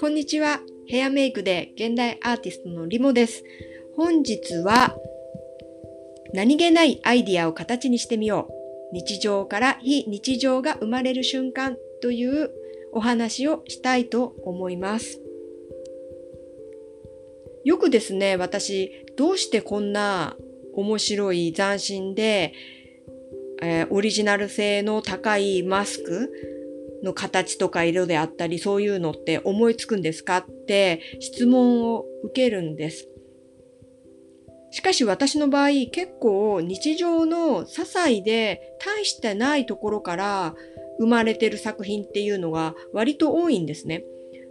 こんにちは。ヘアメイクで現代アーティストのリモです。本日は何気ないアイディアを形にしてみよう。日常から非日常が生まれる瞬間というお話をしたいと思います。よくですね、私、どうしてこんな面白い斬新で、えー、オリジナル性の高いマスクの形とか色であったり、そういうのって思いつくんですか？って質問を受けるんです。しかし私の場合結構日常の些細で大してないところから生まれてる作品っていうのが割と多いんですね。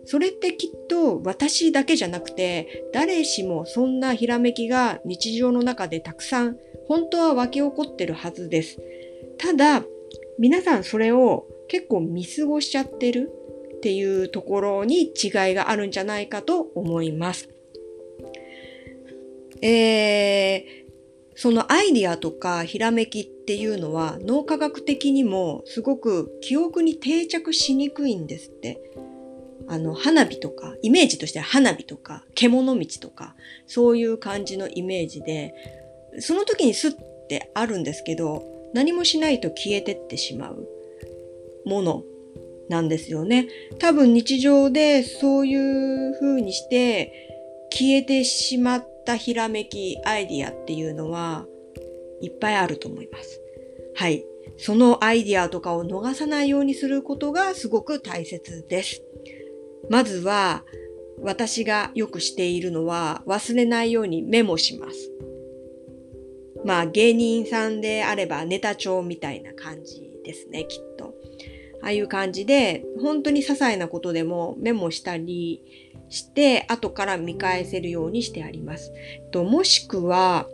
それってきっと私だけじゃなくて誰しもそんなひらめきが日常の中でたくさん本当は湧き起こってるはずです。ただ皆さんそれを結構見過ごしちゃってるっていうところに違いがあるんじゃないかと思います。えー、そのアイディアとかひらめきっていうのは脳科学的にもすごく記憶に定着しにくいんですって。あの、花火とか、イメージとしては花火とか、獣道とか、そういう感じのイメージで、その時にスッてあるんですけど、何もしないと消えてってしまう。ものなんですよね。多分日常でそういう風にして消えてしまったひらめき、アイディアっていうのはいっぱいあると思います。はい。そのアイディアとかを逃さないようにすることがすごく大切です。まずは私がよくしているのは忘れないようにメモします。まあ芸人さんであればネタ帳みたいな感じですね、きっと。ああいう感じで、本当に些細なことでもメモしたりして、後から見返せるようにしてあります。ともしくは、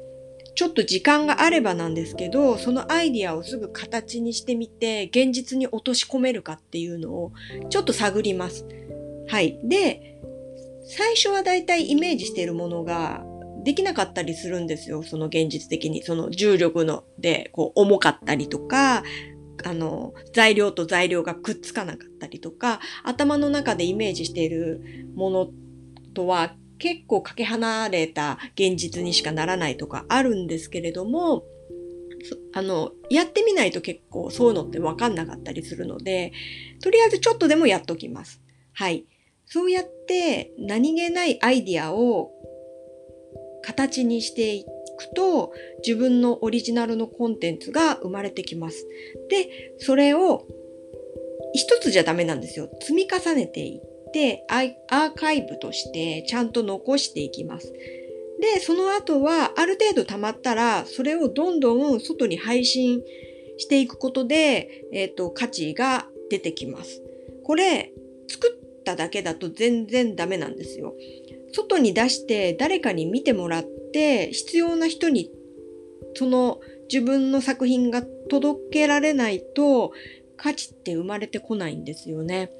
ちょっと時間があればなんですけど、そのアイディアをすぐ形にしてみて、現実に落とし込めるかっていうのをちょっと探ります。はい。で、最初はだいたいイメージしているものができなかったりするんですよ。その現実的に。その重力ので、こう重かったりとか、あの、材料と材料がくっつかなかったりとか、頭の中でイメージしているものとは結構かけ離れた現実にしかならないとかあるんですけれども、あの、やってみないと結構そういうのってわかんなかったりするので、とりあえずちょっとでもやっときます。はい。そうやって何気ないアイディアを形にしていくと自分のオリジナルのコンテンツが生まれてきます。で、それを一つじゃダメなんですよ。積み重ねていってアーカイブとしてちゃんと残していきます。で、その後はある程度溜まったらそれをどんどん外に配信していくことで、えっ、ー、と、価値が出てきます。これ、作っただけだと全然ダメなんですよ。外に出して誰かに見てもらって必要な人にその自分の作品が届けられないと価値って生まれてこないんですよね。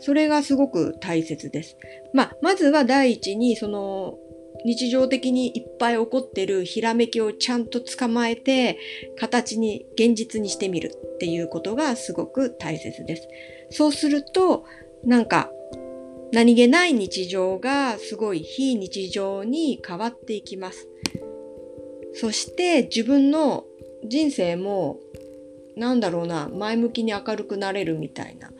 それがすごく大切です。まあ、まずは第一にその日常的にいっぱい起こってるひらめきをちゃんと捕まえて形に現実にしてみるっていうことがすごく大切です。そうするとなんか何気ない日常がすごい非日常に変わっていきます。そして自分の人生もなんだろうな、前向きに明るくなれるみたいな。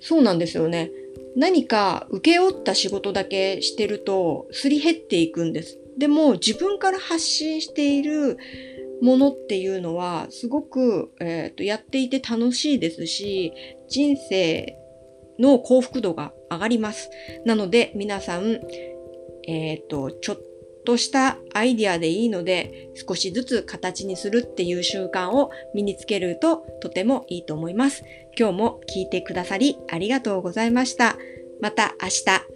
そうなんですよね。何か請け負った仕事だけしてるとすり減っていくんです。でも自分から発信しているものっていうのはすごく、えーとやっていて楽しいですし人生の幸福度が上がります。なので皆さん、えっ、ー、と、ちょっとしたアイディアでいいので少しずつ形にするっていう習慣を身につけるととてもいいと思います。今日も聞いてくださりありがとうございました。また明日